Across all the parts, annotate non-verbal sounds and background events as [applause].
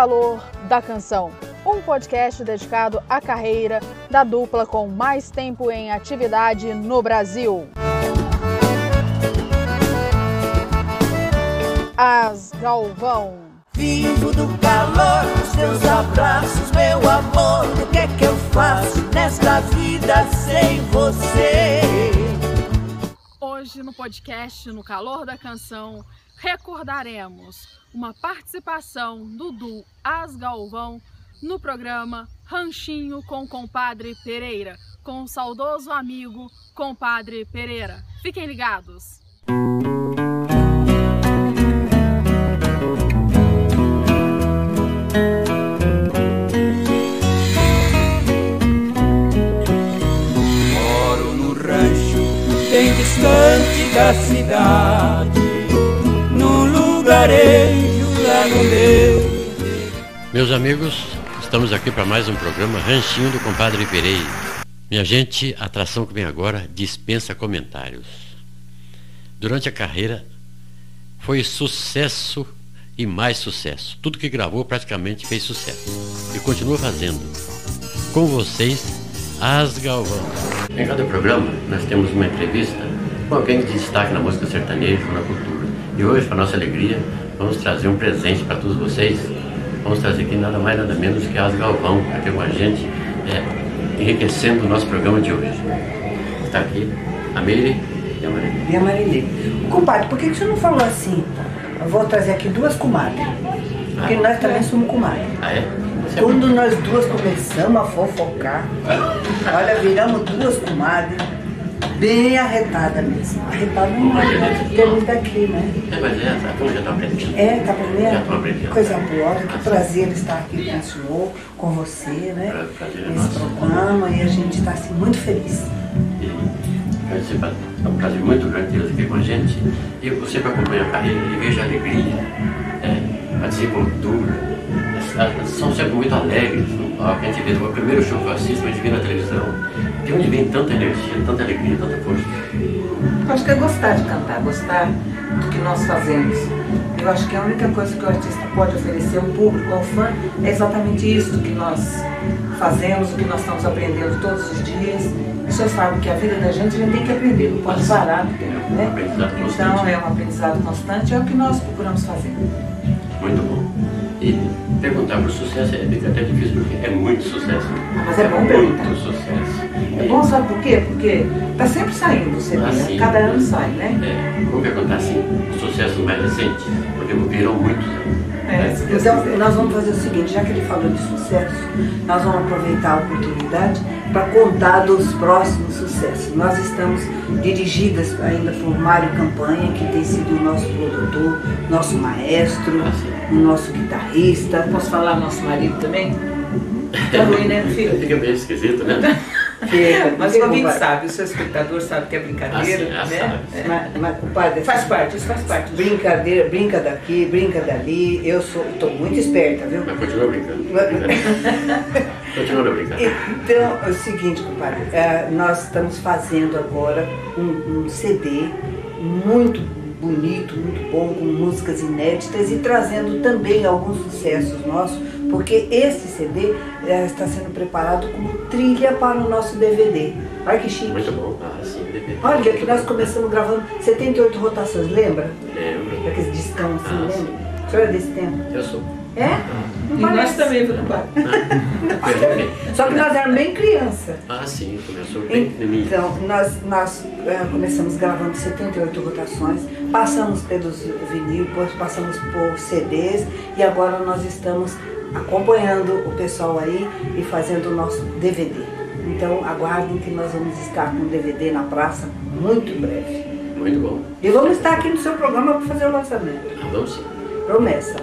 Calor da canção, um podcast dedicado à carreira da dupla com mais tempo em atividade no Brasil. As Galvão. Vivo do calor dos seus abraços, meu amor. O que é que eu faço nesta vida sem você? Hoje no podcast No Calor da Canção recordaremos uma participação do duo As Galvão no programa Ranchinho com Compadre Pereira, com o saudoso amigo Compadre Pereira. Fiquem ligados! Distante da cidade, num lugarejo lá no meu. Meus amigos, estamos aqui para mais um programa Ranchinho do Compadre Pereira. Minha gente, a atração que vem agora dispensa comentários. Durante a carreira, foi sucesso e mais sucesso. Tudo que gravou praticamente fez sucesso. E continua fazendo. Com vocês, As Galvão. Em cada programa, nós temos uma entrevista com alguém de destaque na música sertaneja ou na cultura. E hoje, para nossa alegria, vamos trazer um presente para todos vocês. Vamos trazer aqui nada mais nada menos que As Galvão, aqui com a gente, é, enriquecendo o nosso programa de hoje. Está aqui a Meire e a Maria. E a Marilê. Compadre, por que, que você não falou assim? Eu vou trazer aqui duas comadres. Porque nós também somos comadres. Ah, é? Você Quando nós duas começamos a fofocar, olha, viramos duas comadres, bem arretada mesmo. Arretada não é, né? É muito daqui, né? É, mas é, a turma já está aprendendo. É, tá Já tô aprendendo? aprendendo. Coisa boa, que prazer estar aqui com o senhor, com você, né? Pra- prazer é nosso. programa e a gente está assim, muito feliz. E é um prazer muito grande tê-los aqui com a gente. E eu sempre acompanho a carreira e vejo a alegria, é, a desenvoltura. São sempre muito alegres no palco. A gente vê, o primeiro show que eu assisto, a gente vê na televisão. De onde vem tanta energia, tanta alegria, tanta força? Eu acho que é gostar de cantar, gostar do que nós fazemos. Eu acho que a única coisa que o artista pode oferecer ao público, ao fã, é exatamente isso que nós fazemos, o que nós estamos aprendendo todos os dias. O senhor sabe que a vida da gente a gente tem que aprender, não pode parar, um né? Então é um aprendizado constante, é o que nós procuramos fazer. Muito bom. E perguntar por sucesso é até difícil, porque é muito sucesso. Ah, mas é bom perguntar. Muito sucesso. É bom, sabe por quê? Porque tá sempre saindo o CD, Ah, né? cada ano sai, né? É, vou perguntar assim, os sucessos mais recentes, porque viram muitos. né? É, Deus Então, nós vamos fazer o seguinte, já que ele falou de sucesso, nós vamos aproveitar a oportunidade para contar dos próximos sucessos. Nós estamos dirigidas ainda por Mário Campanha, que tem sido o nosso produtor, nosso maestro, o nosso guitarrista. Posso falar nosso marido também? Tá ruim, né, [laughs] filho? Fica meio esquisito, né? [laughs] Fica, [laughs] Mas o ouvinte sabe, o seu espectador sabe que é brincadeira, Ah, sim, né? É. Mas, mas, compadre, Faz parte, isso faz parte. Brincadeira, brinca daqui, brinca dali. Eu sou, tô muito esperta, viu? Mas continua brincando. [laughs] continua brincando. Então, é o seguinte, compadre, é, nós estamos fazendo agora um, um CD muito bonito, muito bom, com músicas inéditas e trazendo também alguns sucessos nossos, porque esse CD é, está sendo preparado como trilha para o nosso DVD. Olha que chique. Muito bom. Ah, sim, DVD. Olha que nós começamos gravando 78 rotações, lembra? Lembro. Daquele discão assim, Ah, sim. lembra? O senhor é desse tempo? Eu sou. É? E Não nós parece. também, viu, pai? [laughs] Só que nós éramos bem criança. Ah, sim, começou bem pequenininho. Então, nós, nós eh, começamos gravando 78 rotações, passamos pelos vinil, depois passamos por CDs e agora nós estamos acompanhando o pessoal aí e fazendo o nosso DVD. Então, aguardem que nós vamos estar com o DVD na praça muito em breve. Muito bom. E vamos estar aqui no seu programa para fazer o lançamento. Ah, vamos sim. Promessa.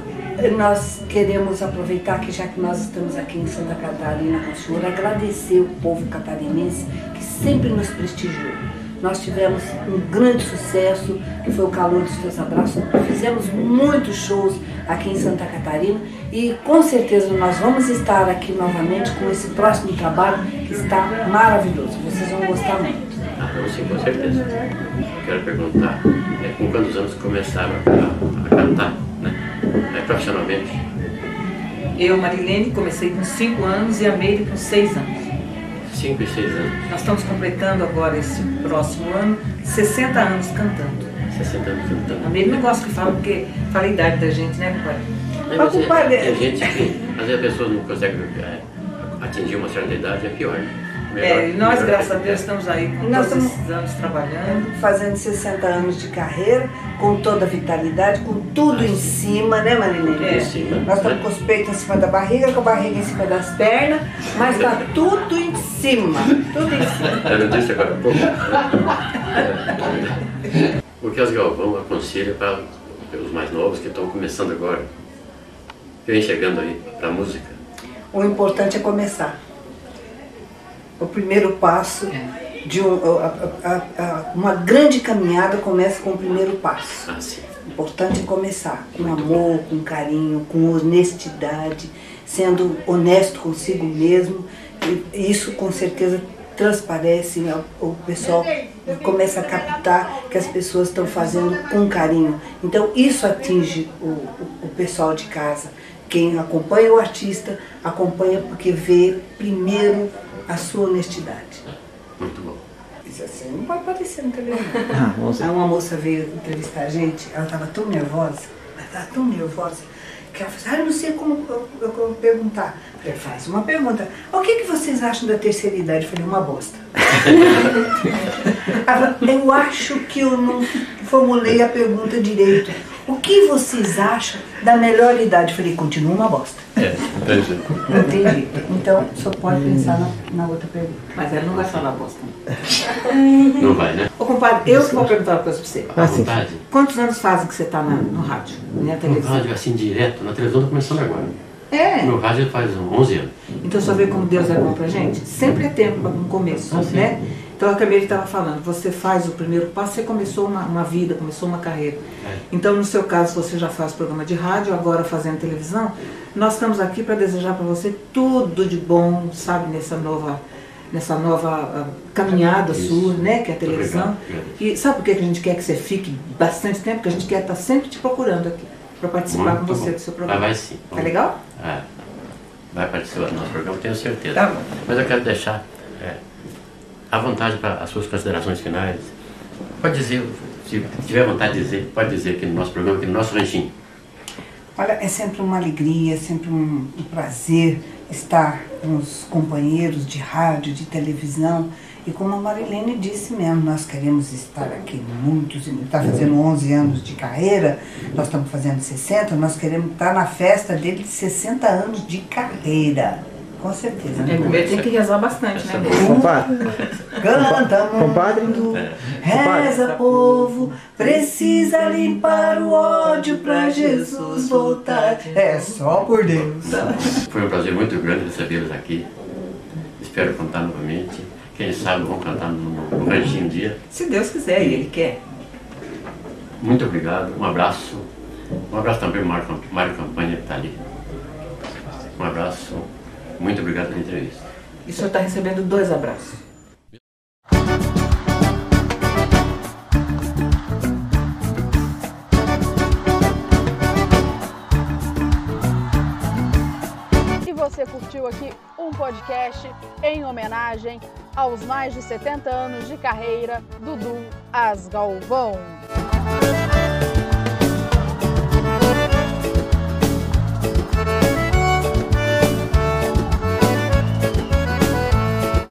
Nós queremos aproveitar que já que nós estamos aqui em Santa Catarina com o senhor, agradecer o povo catarinense que sempre nos prestigiou. Nós tivemos um grande sucesso, que foi o Calor dos Teus Abraços. Fizemos muitos shows aqui em Santa Catarina e com certeza nós vamos estar aqui novamente com esse próximo trabalho que está maravilhoso. Vocês vão gostar muito. Ah, sim, com certeza. Quero perguntar, é, com quantos anos começaram a, a cantar, né? É, profissionalmente? Eu, Marilene, comecei com 5 anos e a Meire com 6 anos. 5 e 6 anos. Nós estamos completando agora, esse próximo ano, 60 anos cantando. 60 anos A cantando. Meire não gosta que fala, porque fala a idade da gente, né, papai? É, Mas, é, é gente que, às vezes a pessoa não consegue é, atingir uma certa idade, é pior. né? É, nós, graças a Deus, estamos aí com Nós todos esses anos trabalhando. Fazendo 60 anos de carreira, com toda a vitalidade, com tudo em cima, né, Marilene? É. Nós estamos com os peitos em cima da barriga, com a barriga em cima das pernas, mas está tudo em cima. Tudo em cima. [laughs] Eu disse agora há pouco. É. O que as Galvão aconselha para os mais novos que estão começando agora, que vem chegando aí para a música? O importante é começar. O primeiro passo de um, a- a- a- uma grande caminhada começa com o primeiro passo. Ah, sim. O importante é começar com amor, com carinho, com honestidade, sendo honesto consigo mesmo. E isso com certeza transparece, né? o pessoal começa a captar que as pessoas estão fazendo com carinho. Então isso atinge o, o, o pessoal de casa. Quem acompanha o artista acompanha porque vê primeiro a sua honestidade. Muito bom. Isso assim não pode aparecer na televisão. [laughs] Ah, vamos Aí uma moça veio entrevistar a gente, ela estava tão nervosa, ela estava tão nervosa, que ela falou assim, ah, eu não sei como eu, eu, eu perguntar. Eu falei, faz uma pergunta. O que, que vocês acham da terceira idade? Eu falei, uma bosta. [laughs] ela falou, eu acho que eu não formulei a pergunta direito. O que vocês acham da melhor idade? Eu falei, continua uma bosta. É, entendi. Entendi. Então, só pode pensar na, na outra pergunta. Mas ela não vai falar bosta. Não vai, né? Ô, compadre, eu que vou perguntar uma coisa pra você. À Ah, sim. vontade. Quantos anos fazem que você tá na- no rádio, na No televisão? rádio, assim, direto, na televisão está começando agora. É. No rádio faz 11 anos. Então só vê como Deus é bom pra gente? Sempre é tempo um começo, Ah, sim. Então a Camille estava falando, você faz o primeiro passo, você começou uma, uma vida, começou uma carreira. É. Então no seu caso você já faz programa de rádio, agora fazendo televisão. Nós estamos aqui para desejar para você tudo de bom, sabe, nessa nova, nessa nova ah, caminhada Isso. sua, né, que é a televisão. obrigado. E sabe por que que a gente quer que você fique bastante tempo? Porque a gente quer estar sempre te procurando aqui para participar Muito com você bom. do seu programa. Vai, vai sim. Tá legal? É. Vai participar do nosso programa, tenho certeza. Tá bom. Mas eu quero deixar é, à vontade para as suas considerações finais. Pode dizer, se tiver vontade de dizer, pode dizer aqui no nosso programa, aqui no nosso ranchinho. Olha, é sempre uma alegria, é sempre um, um prazer estar com os companheiros de rádio, de televisão. E como a Marilene disse mesmo, nós queremos estar aqui muitos, está fazendo 11 anos de carreira, nós estamos fazendo 60, nós queremos estar na festa dele de 60 anos de carreira. Com certeza. É, né? primeiro tem que rezar bastante, né? Compadre, Canta, Compadre. mundo, É. reza, povo, precisa limpar o ódio pra Jesus voltar. É só por Deus. Foi um prazer muito grande recebê-los aqui. Espero cantar novamente. Quem sabe vão cantar no, no ranchinho um dia. Se Deus quiser e Ele quer. Muito obrigado, um abraço. Um abraço também para o Mário, Mário Campanha que está ali. Um abraço, muito obrigado pela entrevista. E o senhor está recebendo dois abraços. E você curtiu aqui um podcast em homenagem aos mais de 70 anos de carreira do Dudu As Galvão.